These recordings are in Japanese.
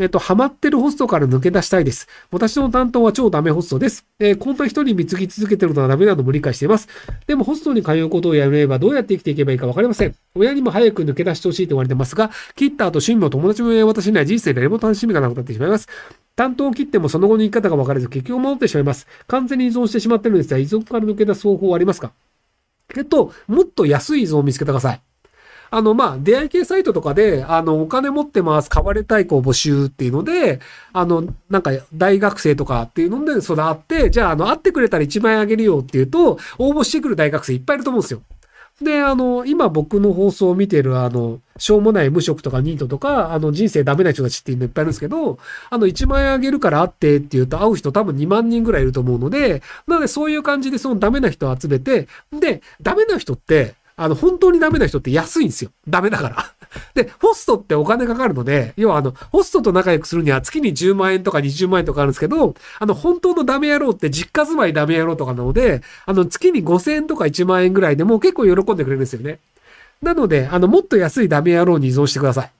えっと、ハマってるホストから抜け出したいです。私の担当は超ダメホストです。えー、こんな人に貢ぎ続けてるのはダメなのも理解しています。でもホストに通うことをやめればどうやって生きていけばいいかわかりません。親にも早く抜け出してほしいと言われてますが、切った後趣味も友達も私には人生で誰も楽しみがなくなってしまいます。担当を切ってもその後の生き方が分からず結局戻ってしまいます。完全に依存してしまってるんですが、依存から抜け出す方法はありますか？えっと、もっと安い依存を見つけてください。あの、まあ、出会い系サイトとかで、あの、お金持ってます、買われたい子募集っていうので、あの、なんか、大学生とかっていうので、それあって、じゃあ、あの、会ってくれたら1万円あげるよっていうと、応募してくる大学生いっぱいいると思うんですよ。で、あの、今僕の放送を見てる、あの、しょうもない無職とかニートとか、あの、人生ダメな人たちっていうのいっぱいいるんですけど、あの、1万円あげるから会ってって言うと会う人多分2万人ぐらいいると思うので、なのでそういう感じでそのダメな人を集めて、で、ダメな人って、あの、本当にダメな人って安いんですよ。ダメだから。で、ホストってお金かかるので、要はあの、ホストと仲良くするには月に10万円とか20万円とかあるんですけど、あの、本当のダメ野郎って実家住まいダメ野郎とかなので、あの、月に5000円とか1万円ぐらいでもう結構喜んでくれるんですよね。なので、あの、もっと安いダメ野郎に依存してください。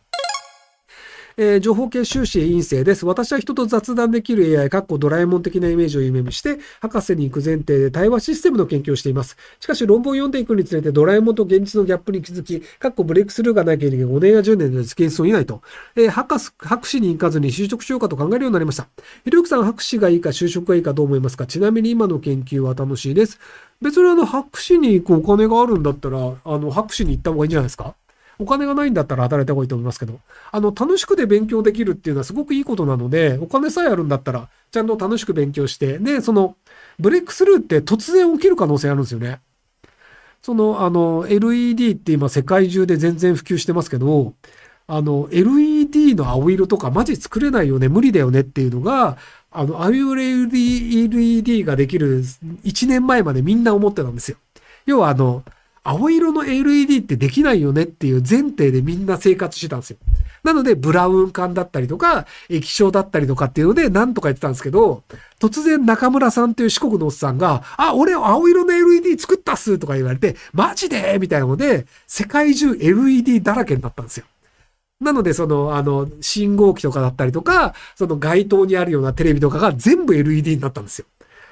えー、情報系修士陰性です。私は人と雑談できる AI、かっこドラえもん的なイメージを夢見して、博士に行く前提で対話システムの研究をしています。しかし論文を読んでいくにつれてドラえもんと現実のギャップに気づき、かっこブレイクスルーがない限り5年や10年で実現しそうにないと。えー、博士、博士に行かずに就職しようかと考えるようになりました。ひろゆきさん、博士がいいか就職がいいかどう思いますか？ちなみに今の研究は楽しいです。別にあの、博士に行くお金があるんだったら、あの、博士に行った方がいいんじゃないですか？お金がないんだったら働いた方がいいと思いますけど、あの、楽しくで勉強できるっていうのはすごくいいことなので、お金さえあるんだったら、ちゃんと楽しく勉強して、で、その、ブレイクスルーって突然起きる可能性あるんですよね。その、あの、LED って今世界中で全然普及してますけど、あの、LED の青色とかマジ作れないよね、無理だよねっていうのが、あの、あいう LED ができる1年前までみんな思ってたんですよ。要はあの、青色の LED ってできないよねっていう前提でみんな生活してたんですよ。なので、ブラウン管だったりとか、液晶だったりとかっていうので、なんとか言ってたんですけど、突然中村さんっていう四国のおっさんが、あ、俺青色の LED 作ったっすとか言われて、マジで？みたいなので、世界中 LED だらけになったんですよ。なので、その、あの、信号機とかだったりとか、その街頭にあるようなテレビとかが全部 LED になったんですよ。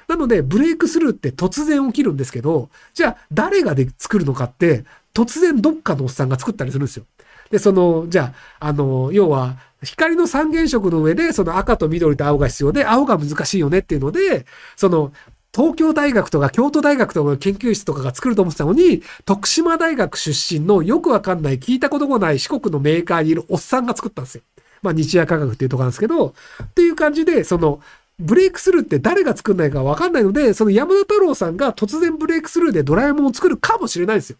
なので、ブレイクスルーって突然起きるんですけど、じゃあ誰がで作るのかって、突然どっかのおっさんが作ったりするんですよ。で、その、じゃあ、あの、要は、光の三原色の上で、その赤と緑と青が必要で、青が難しいよねっていうので、その、東京大学とか京都大学とかの研究室とかが作ると思ってたのに、徳島大学出身のよくわかんない、聞いたこともない四国のメーカーにいるおっさんが作ったんですよ。まあ、日夜科学っていうとこなんですけど、っていう感じで、その、ブレイクスルーって誰が作んないかわかんないので、その山田太郎さんが突然ブレイクスルーでドラえもんを作るかもしれないですよ。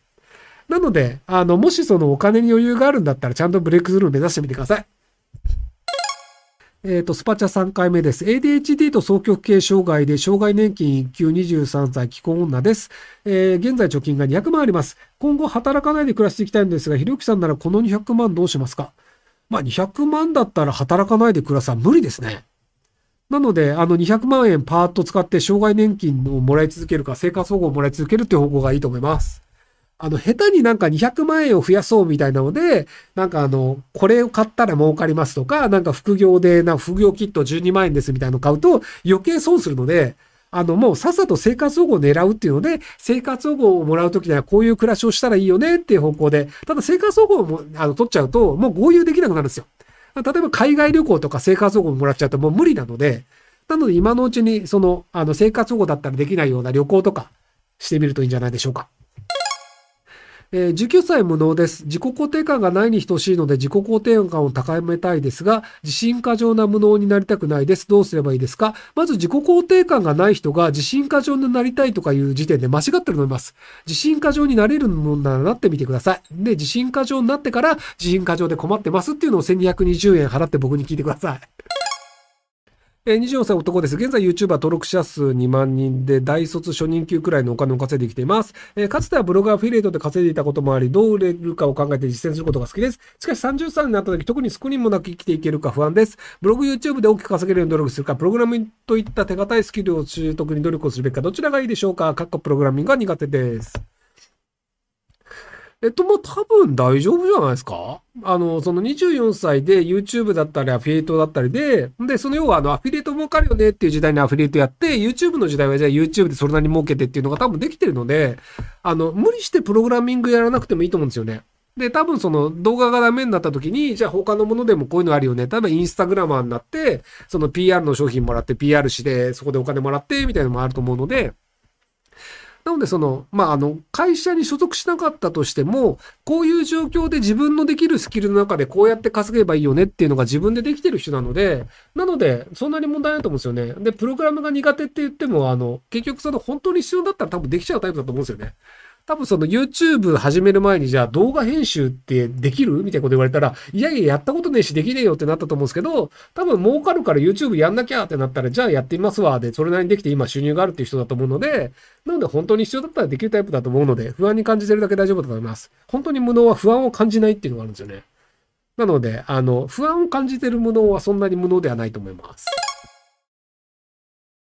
なので、あの、もしそのお金に余裕があるんだったら、ちゃんとブレイクスルー目指してみてください。えっ、ー、と、スパチャ3回目です。ADHD と双極系障害で、障害年金1級23歳既婚女です。えー、現在貯金が200万あります。今後働かないで暮らしていきたいんですが、ひろきさんならこの200万どうしますか？まあ、200万だったら働かないで暮らすは無理ですね。なので、あの200万円パーッと使って障害年金をもらい続けるか、生活保護をもらい続けるっていう方向がいいと思います。あの、下手になんか200万円を増やそうみたいなので、なんかあの、これを買ったら儲かりますとか、なんか副業で、な副業キット12万円ですみたいなのを買うと余計損するので、あの、もうさっさと生活保護を狙うっていうので、生活保護をもらうときにはこういう暮らしをしたらいいよねっていう方向で、ただ生活保護をもあの取っちゃうと、もう合流できなくなるんですよ。例えば海外旅行とか生活保護もらっちゃうともう無理なので、なので今のうちにその、あの生活保護だったらできないような旅行とかしてみるといいんじゃないでしょうか。えー、19歳無能です。自己肯定感がないに等しいので自己肯定感を高めたいですが、自信過剰な無能になりたくないです。どうすればいいですか？まず自己肯定感がない人が自信過剰になりたいとかいう時点で間違ってると思います。自信過剰になれるのならなってみてください。で、自信過剰になってから自信過剰で困ってますっていうのを1220円払って僕に聞いてください。えー、24歳男です。現在 YouTuber 登録者数2万人で大卒初任給くらいのお金を稼いできています。えー、かつてはブログアフィリエイトで稼いでいたこともあり、どう売れるかを考えて実践することが好きです。しかし30歳になった時、特にスクリーンもなく生きていけるか不安です。ブログ YouTube で大きく稼げるように努力するか、プログラミングといった手堅いスキルを習得に努力をするべきか、どちらがいいでしょうか。かっこプログラミングが苦手です。えっと、もう多分大丈夫じゃないですか？あの、その24歳で YouTube だったりアフィリエイトだったりで、で、その要はあの、アフィリエイト儲かるよねっていう時代にアフィリエイトやって、YouTube の時代はじゃあ YouTube でそれなりに儲けてっていうのが多分できてるので、あの、無理してプログラミングやらなくてもいいと思うんですよね。で、多分その動画がダメになった時に、じゃあ他のものでもこういうのあるよね。例えばインスタグラマーになって、その PR の商品もらって PR して、そこでお金もらって、みたいなのもあると思うので、なので、その、まあ、あの、会社に所属しなかったとしても、こういう状況で自分のできるスキルの中でこうやって稼げばいいよねっていうのが自分でできてる人なので、なので、そんなに問題ないと思うんですよね。で、プログラムが苦手って言っても、あの、結局その本当に必要だったら多分できちゃうタイプだと思うんですよね。多分その YouTube 始める前にじゃあ動画編集ってできるみたいなこと言われたら、いやいややったことねえしできねえよってなったと思うんですけど、多分儲かるから YouTube やんなきゃってなったら、じゃあやってみますわ。で、それなりにできて今収入があるっていう人だと思うので、なので本当に必要だったらできるタイプだと思うので、不安に感じてるだけ大丈夫だと思います。本当に無能は不安を感じないっていうのがあるんですよね。なので、あの、不安を感じてる無能はそんなに無能ではないと思います。